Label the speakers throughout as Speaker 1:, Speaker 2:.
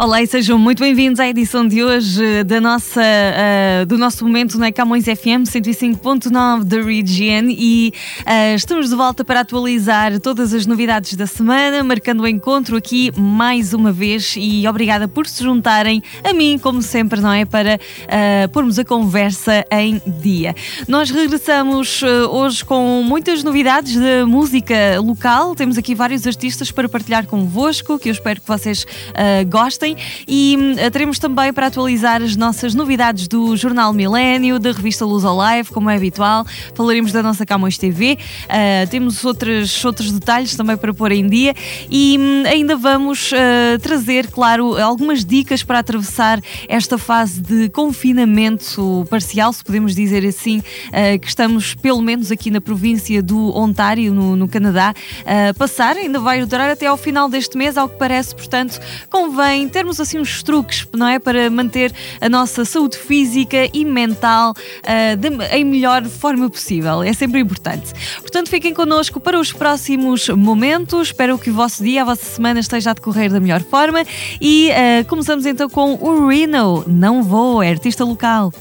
Speaker 1: Olá e sejam muito bem-vindos à edição de hoje da nossa, uh, do nosso momento na Camões FM 105.9 da Region e uh, estamos de volta para atualizar todas as novidades da semana, marcando o encontro aqui mais uma vez e obrigada por se juntarem a mim, como sempre, não é? Para uh, pormos a conversa em dia. Nós regressamos hoje com muitas novidades da música local, temos aqui vários artistas para partilhar convosco, que eu espero que vocês gostem e uh, teremos também para atualizar as nossas novidades do Jornal Milênio, da revista Luz Alive, como é habitual. Falaremos da nossa Camões TV. Uh, eh, temos outros, outros detalhes também para pôr em dia e um, ainda vamos uh, trazer, claro, algumas dicas para atravessar esta fase de confinamento parcial, se podemos dizer assim, que estamos pelo menos aqui na província do Ontário, no, no Canadá, passar. Ainda vai durar até ao final deste mês, ao que parece, portanto, convém termos assim uns truques, não é? Para manter a nossa saúde física e mental uh, de, em melhor forma possível. É sempre importante. Portanto, fiquem connosco para os próximos momentos. Espero que o vosso dia, a vossa semana esteja a decorrer da melhor forma. E uh, começamos então com o Reno. Não vou, é artista local.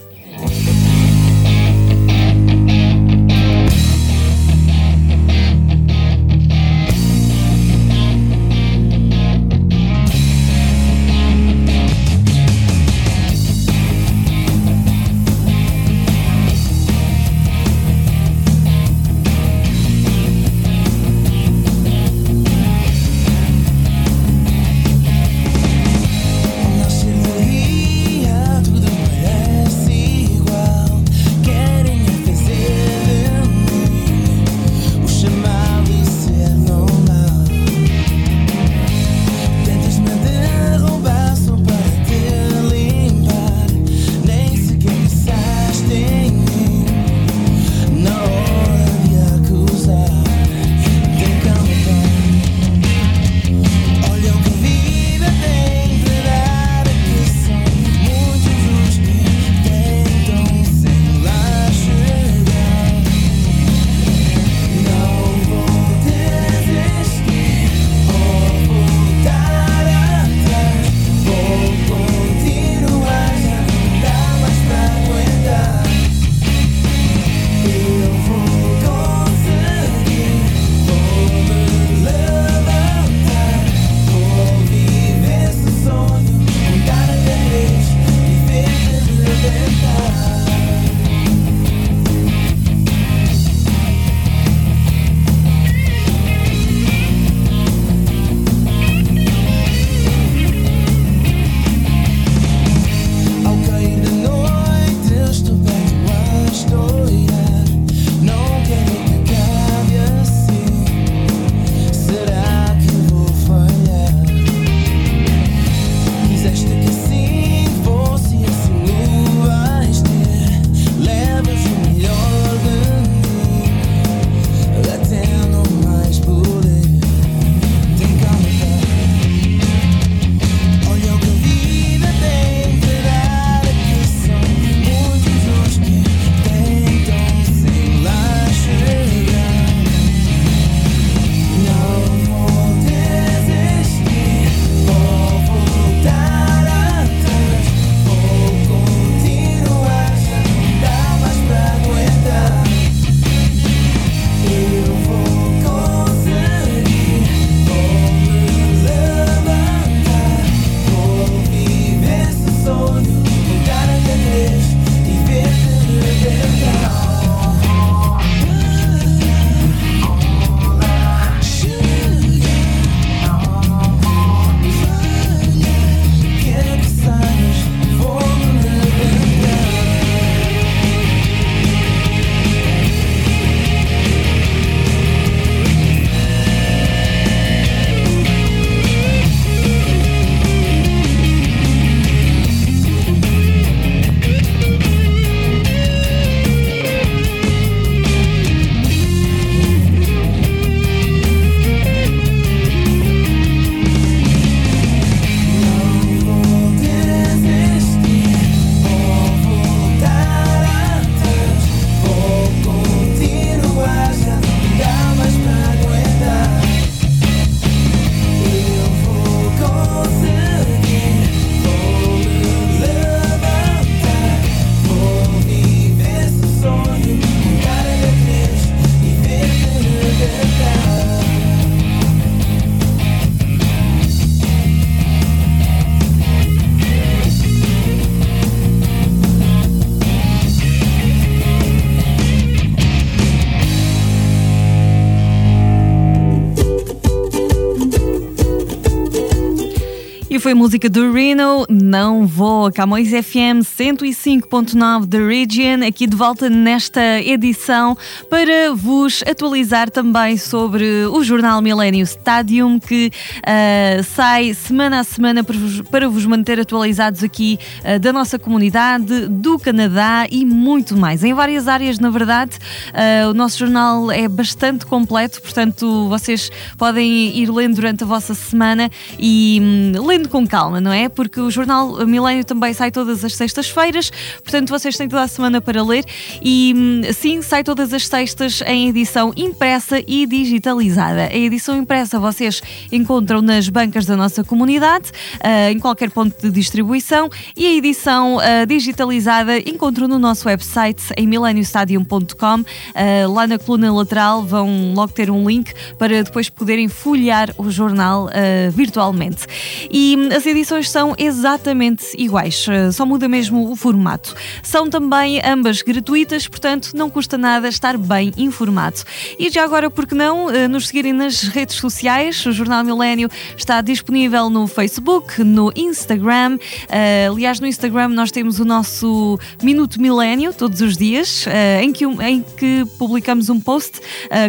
Speaker 1: E foi música do Reno, Não Vou, Camões FM 105.9 da Region, aqui de volta nesta edição para vos atualizar também sobre o jornal Millennium Stadium que uh, sai semana a semana para vos, para vos manter atualizados aqui uh, da nossa comunidade, do Canadá e muito mais. Em várias áreas, na verdade, uh, o nosso jornal é bastante completo, portanto, vocês podem ir lendo durante a vossa semana e hum, lendo com calma, não é? Porque o jornal Milênio também sai todas as sextas-feiras, portanto, vocês têm toda a semana para ler e hum, sim, sai todas as sextas em edição impressa e digitalizada. A edição impressa vocês encontram nas bancas da nossa comunidade, uh, em qualquer ponto de distribuição, e a edição uh, digitalizada encontram no nosso website em mileniostadium.com. Uh, lá na coluna lateral vão logo ter um link para depois poderem folhear o jornal virtualmente. E hum, as edições são exatamente iguais, só muda mesmo o formato. São também ambas gratuitas, portanto não custa nada estar bem informado. E já agora, por que não, nos seguirem nas redes sociais? O Jornal Milênio está disponível no Facebook, no Instagram. Uh, aliás, no Instagram nós temos o nosso Minuto Milênio todos os dias, em, que, em que publicamos um post,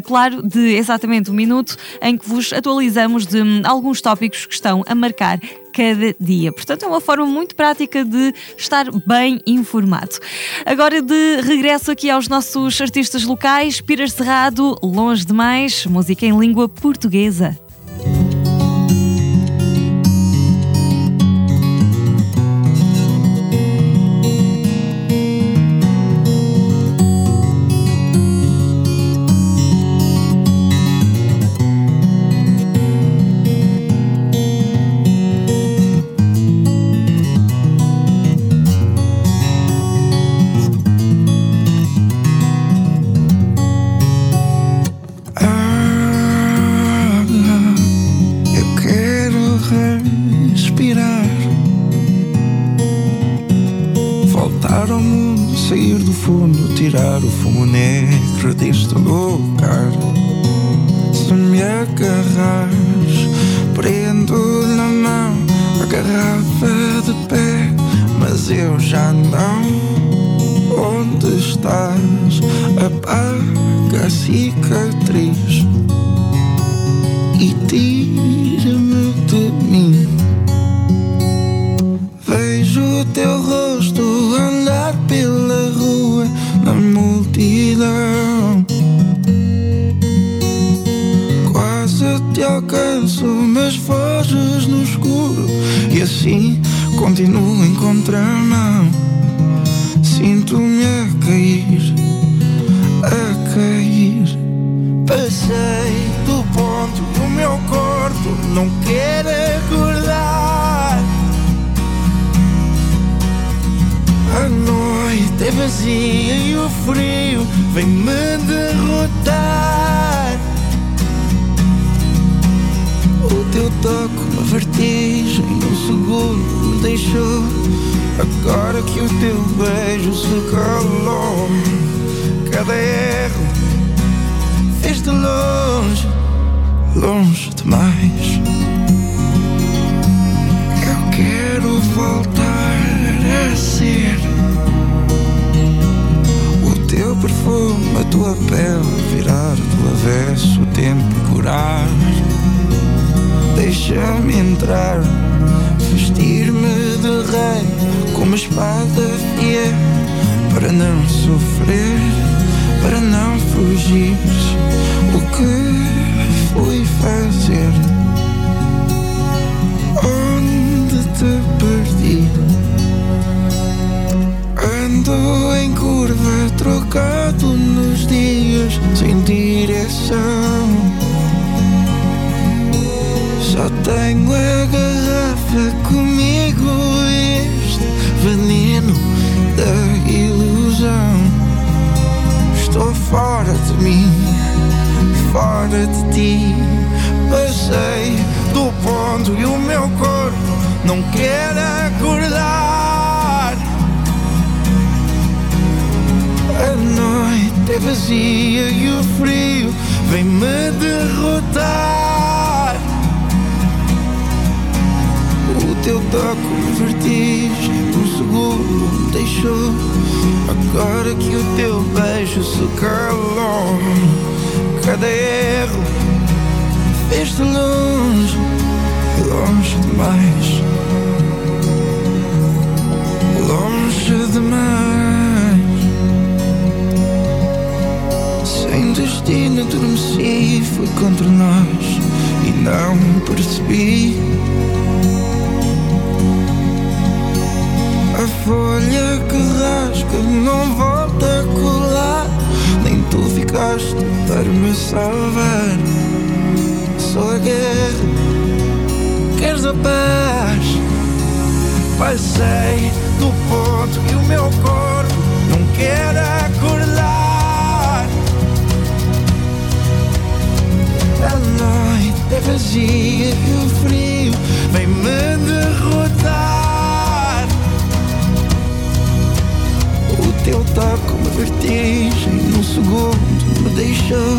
Speaker 1: claro, de exatamente um minuto, em que vos atualizamos de um, alguns tópicos que estão a marcar cada dia. Portanto, é uma forma muito prática de estar bem informado. Agora, de regresso aqui aos nossos artistas locais, Pira Cerrado, Longe Demais, música em língua portuguesa.
Speaker 2: estás, apaga a cicatriz e tira-me de mim. Vejo o teu rosto andar pela rua na multidão. Quase te alcanço, mas foges no escuro e assim continuo em contramão. Sinto-me sei do ponto o meu corpo não quer acordar. A noite é vazia e o frio vem me derrotar. O teu toque, uma vertigem, um segundo me deixou. Agora que o teu beijo se calou, cada erro muito longe, longe demais. Eu quero voltar a ser o teu perfume, a tua pele, virar do avesso, o tempo curar. Deixa-me entrar, vestir-me de rei, com uma espada fiel, para não sofrer, para não fugir. O que fui fazer? Onde te perdi? Ando em curva, trocado nos dias, sem direção. Só tenho a garrafa comigo, este veneno da ilusão estou fora de mim, fora de ti. Passei do ponto e o meu corpo não quer acordar. A noite é vazia e o frio vem me derrotar. O teu toque me um segundo deixou. Agora que o teu beijo se calou. Cada erro fez-te longe Longe demais. Longe demais. Sem destino adormeci Foi contra nós. E não percebi folha que rasga não volta a colar. Nem tu ficaste para me salvar. Só a guerra Queres a paz? Passei do ponto e o meu corpo não quer acordar. A noite é vazia e o frio vem me derrotar teu toque uma vertigem num segundo me deixou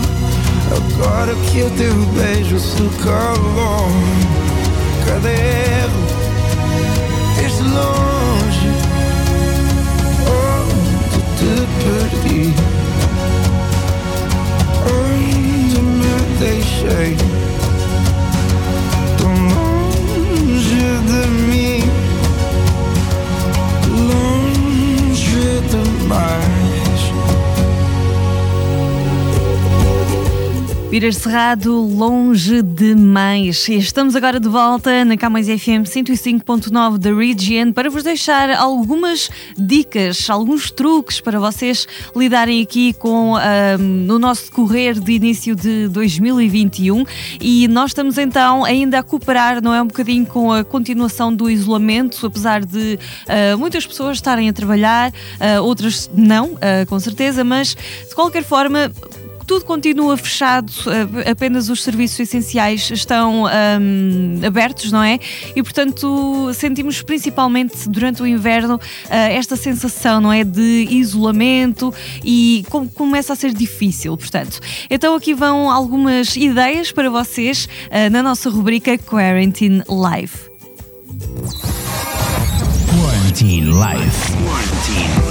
Speaker 2: Agora que o teu beijo se calou erro fez longe
Speaker 1: Pires Cerrado, longe demais. Estamos agora de volta na Camões FM 105.9 da Region para vos deixar algumas dicas, alguns truques para vocês lidarem aqui com ah, no nosso decorrer de início de 2021. E nós estamos então ainda a cooperar, não é? Um bocadinho com a continuação do isolamento, apesar de ah, muitas pessoas estarem a trabalhar, ah, outras não, ah, com certeza, mas de qualquer forma tudo continua fechado, eh, apenas os serviços essenciais estão hum, abertos, não é? E portanto sentimos principalmente durante o inverno eh, esta sensação, não é? De isolamento e com- começa a ser difícil, portanto. Então aqui vão algumas ideias para vocês eh, na nossa rubrica Quarantine Live.
Speaker 3: Quarantine Life. Quarantine Life.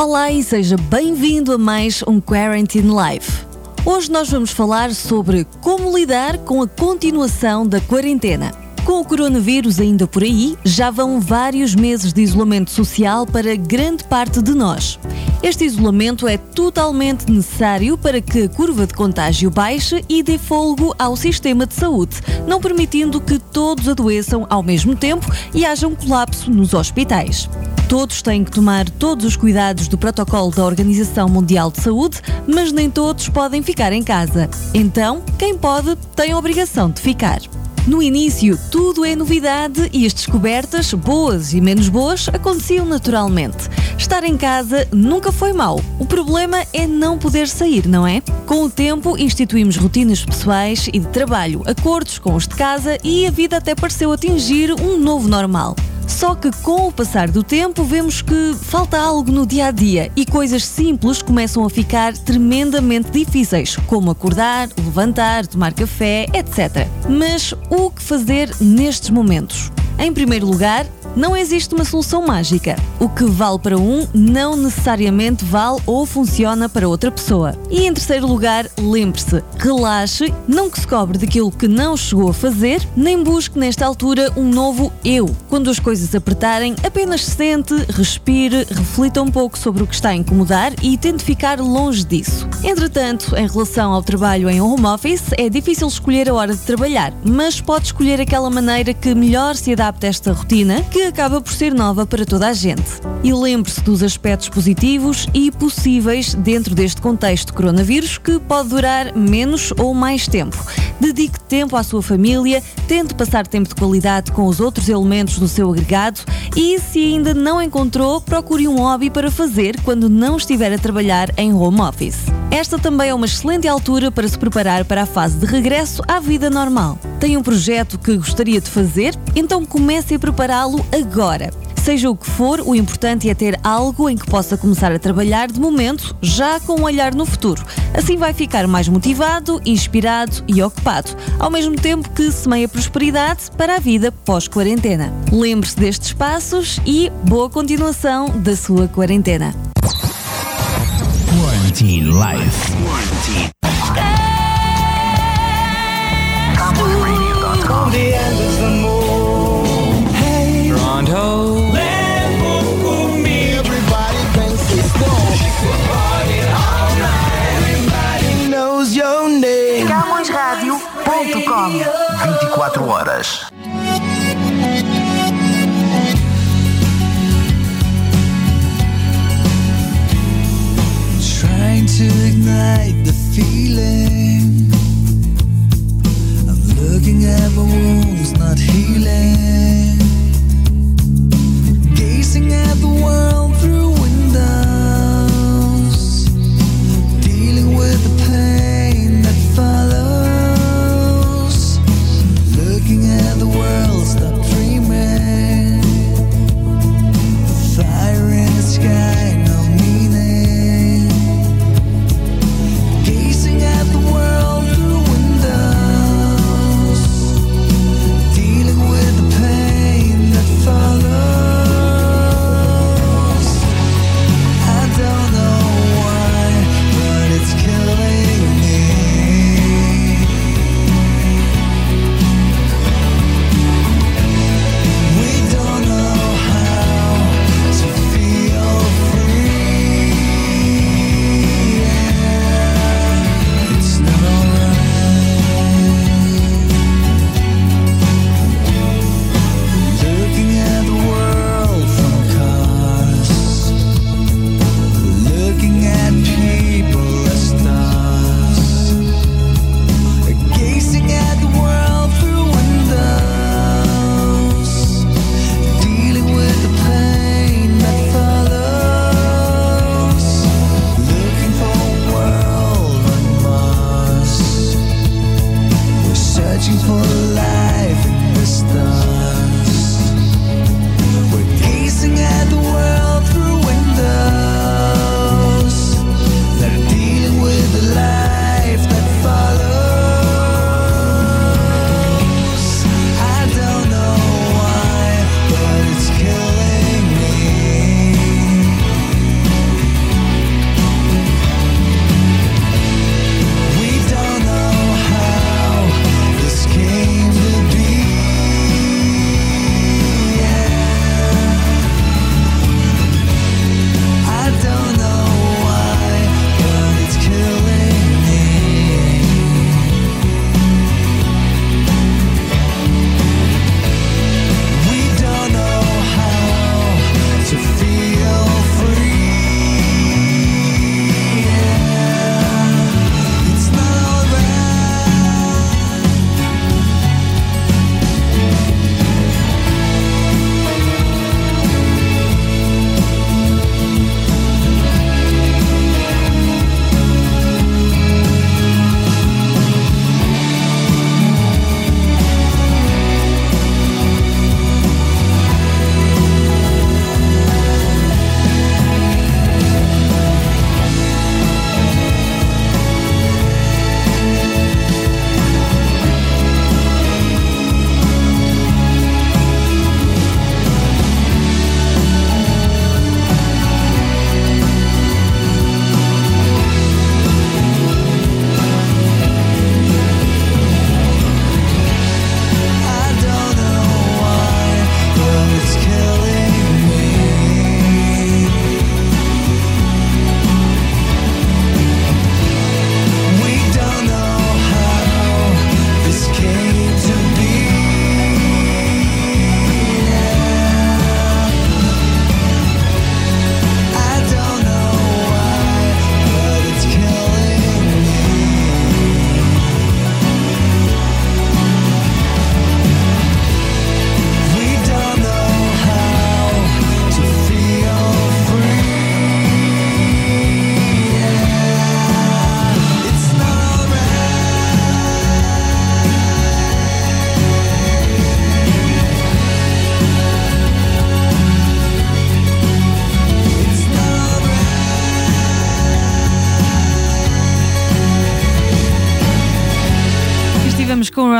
Speaker 1: Olá e seja bem-vindo a mais um Quarantine Life. Hoje nós vamos falar sobre como lidar com a continuação da quarentena. Com o coronavírus ainda por aí, já vão vários meses de isolamento social para grande parte de nós. Este isolamento é totalmente necessário para que a curva de contágio baixe e dê folgo ao sistema de saúde, não permitindo que todos adoeçam ao mesmo tempo e haja um colapso nos hospitais. Todos têm que tomar todos os cuidados do protocolo da Organização Mundial de Saúde, mas nem todos podem ficar em casa. Então, quem pode tem a obrigação de ficar. No início, tudo é novidade e as descobertas, boas e menos boas, aconteciam naturalmente. Estar em casa nunca foi mau. O problema é não poder sair, não é? Com o tempo, instituímos rotinas pessoais e de trabalho, acordos com os de casa e a vida até pareceu atingir um novo normal. Só que com o passar do tempo vemos que falta algo no dia a dia e coisas simples começam a ficar tremendamente difíceis, como acordar, levantar, tomar café, etc. Mas o que fazer nestes momentos? Em primeiro lugar, não existe uma solução mágica. O que vale para um não necessariamente vale ou funciona para outra pessoa. E em terceiro lugar, lembre-se, relaxe, não que se cobre daquilo que não chegou a fazer, nem busque nesta altura um novo eu. Quando as coisas apertarem, apenas sente, respire, reflita um pouco sobre o que está a incomodar e tente ficar longe disso. Entretanto, em relação ao trabalho em home office, é difícil escolher a hora de trabalhar, mas pode escolher aquela maneira que melhor se adapte a esta rotina, que acaba por ser nova para toda a gente. E lembre-se dos aspectos positivos e possíveis dentro deste contexto de coronavírus que pode durar menos ou mais tempo. Dedique tempo à sua família, tente passar tempo de qualidade com os outros elementos do seu agregado e, se ainda não encontrou, procure um hobby para fazer quando não estiver a trabalhar em home office. Esta também é uma excelente altura para se preparar para a fase de regresso à vida normal. Tem um projeto que gostaria de fazer? Então comece a prepará-lo agora. Seja o que for, o importante é ter algo em que possa começar a trabalhar de momento, já com um olhar no futuro. Assim vai ficar mais motivado, inspirado e ocupado, ao mesmo tempo que semeia prosperidade para a vida pós-quarentena. Lembre-se destes passos e boa continuação da sua quarentena.
Speaker 3: Quarantine Life. Quarantine. Horas.
Speaker 4: Trying to ignite the feeling of looking at my wounds not healing. Gazing at the world through windows,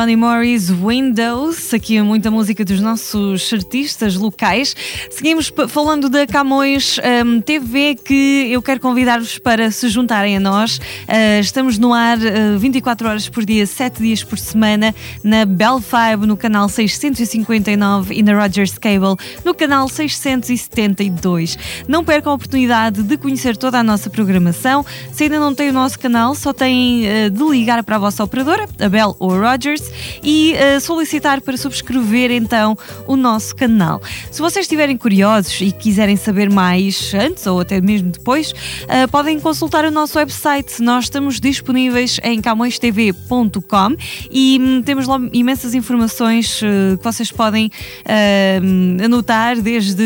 Speaker 1: Ronnie Morris Windows, aqui muita música dos nossos artistas locais. Seguimos falando da Camões um, TV, que eu quero convidar-vos para se juntarem a nós. Uh, estamos no ar uh, 24 horas por dia, 7 dias por semana, na Bell 5, no canal 659 e na Rogers Cable, no canal 672. Não percam a oportunidade de conhecer toda a nossa programação. Se ainda não tem o nosso canal, só têm uh, de ligar para a vossa operadora, a Bell ou a Rogers, e uh, solicitar para subscrever então o nosso canal. Se vocês estiverem curiosos e quiserem saber mais antes ou até mesmo depois, uh, podem consultar o nosso website. Nós estamos disponíveis em camõestv.com e um, temos lá imensas informações uh, que vocês podem anotar, desde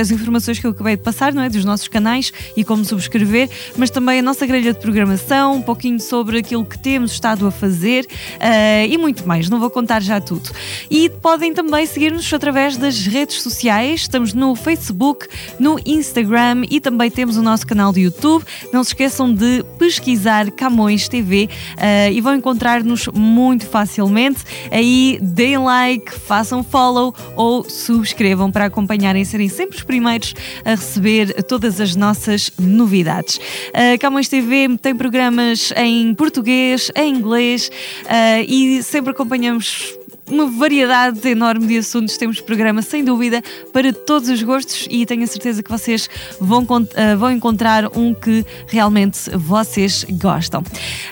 Speaker 1: as informações que eu acabei de passar, não é? Dos nossos canais e como subscrever, mas também a nossa grelha de programação, um pouquinho sobre aquilo que temos estado a fazer uh, e muito mais. Não vou contar já tudo. E podem também seguir-nos através das redes sociais. Estamos no Facebook, no Instagram e também temos o nosso canal de YouTube. Não se esqueçam de pesquisar Camões TV uh, eh, e vão encontrar-nos muito facilmente. Aí deem like, façam follow ou subscrevam para acompanharem e serem sempre os primeiros a receber todas as nossas novidades. Uh, Camões TV tem programas em português, em inglês uh, e sempre acompanhamos uma variedade enorme de assuntos. Temos programa, sem dúvida, para todos os gostos e tenho a certeza que vocês vão, uh, vão encontrar um que realmente vocês gostam.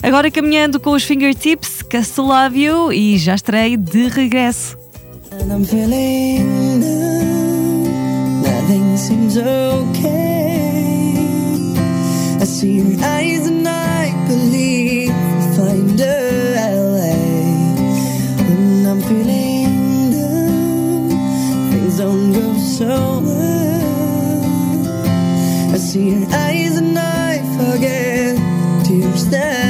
Speaker 1: Agora caminhando com os fingertips, Cast Love You e já estarei de regresso.
Speaker 5: And I'm feeling nothing seems okay. I see your eyes and I believe I'm feeling down. Things don't go so well. I see your eyes and I forget tears that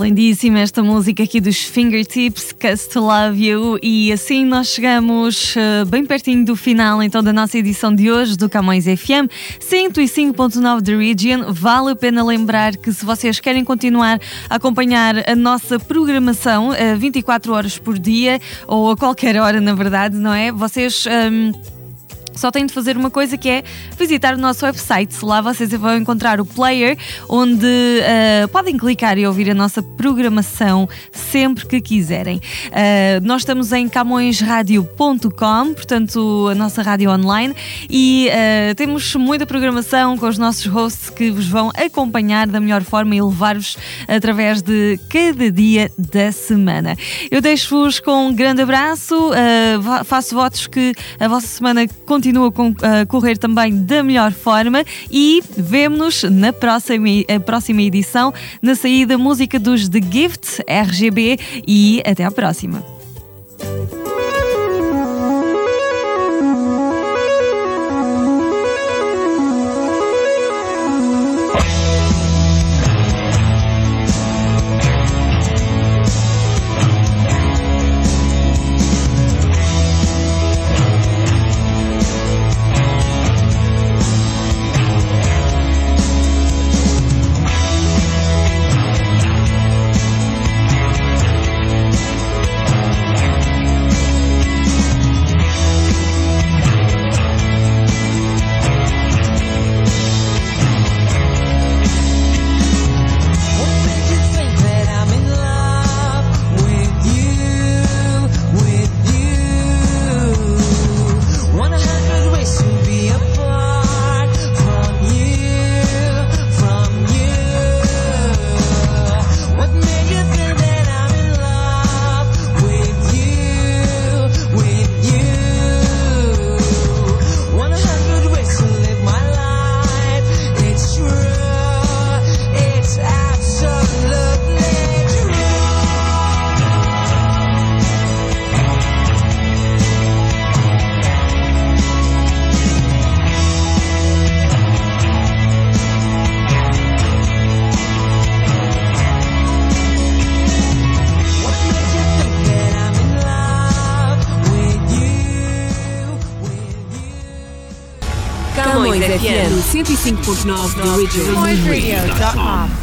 Speaker 1: Lindíssima esta música aqui dos Fingertips, Cause to Love You. E assim nós chegamos eh, bem pertinho do final então da nossa edição de hoje do Camões FM 105.9 The Region. Vale a pena lembrar que se vocês querem continuar a acompanhar a nossa programação eh, 24 horas por dia, ou a qualquer hora, na verdade, não é? Vocês. ehm, só têm de fazer uma coisa que é visitar o nosso website. Lá vocês vão encontrar o player onde ah, podem clicar e ouvir a nossa programação sempre que quiserem. Ah, nós estamos em camõesradio.com, portanto, a nossa rádio online, e ah, temos muita programação com os nossos hosts que vos vão acompanhar da melhor forma e levar-vos através de cada dia da semana. Eu deixo-vos com um grande abraço, faço votos que a vossa semana continue com- a correr também da melhor forma e vemo-nos na próxima, próxima edição, na saída música dos The Gift RGB e até à próxima.
Speaker 6: 95.9 The Original.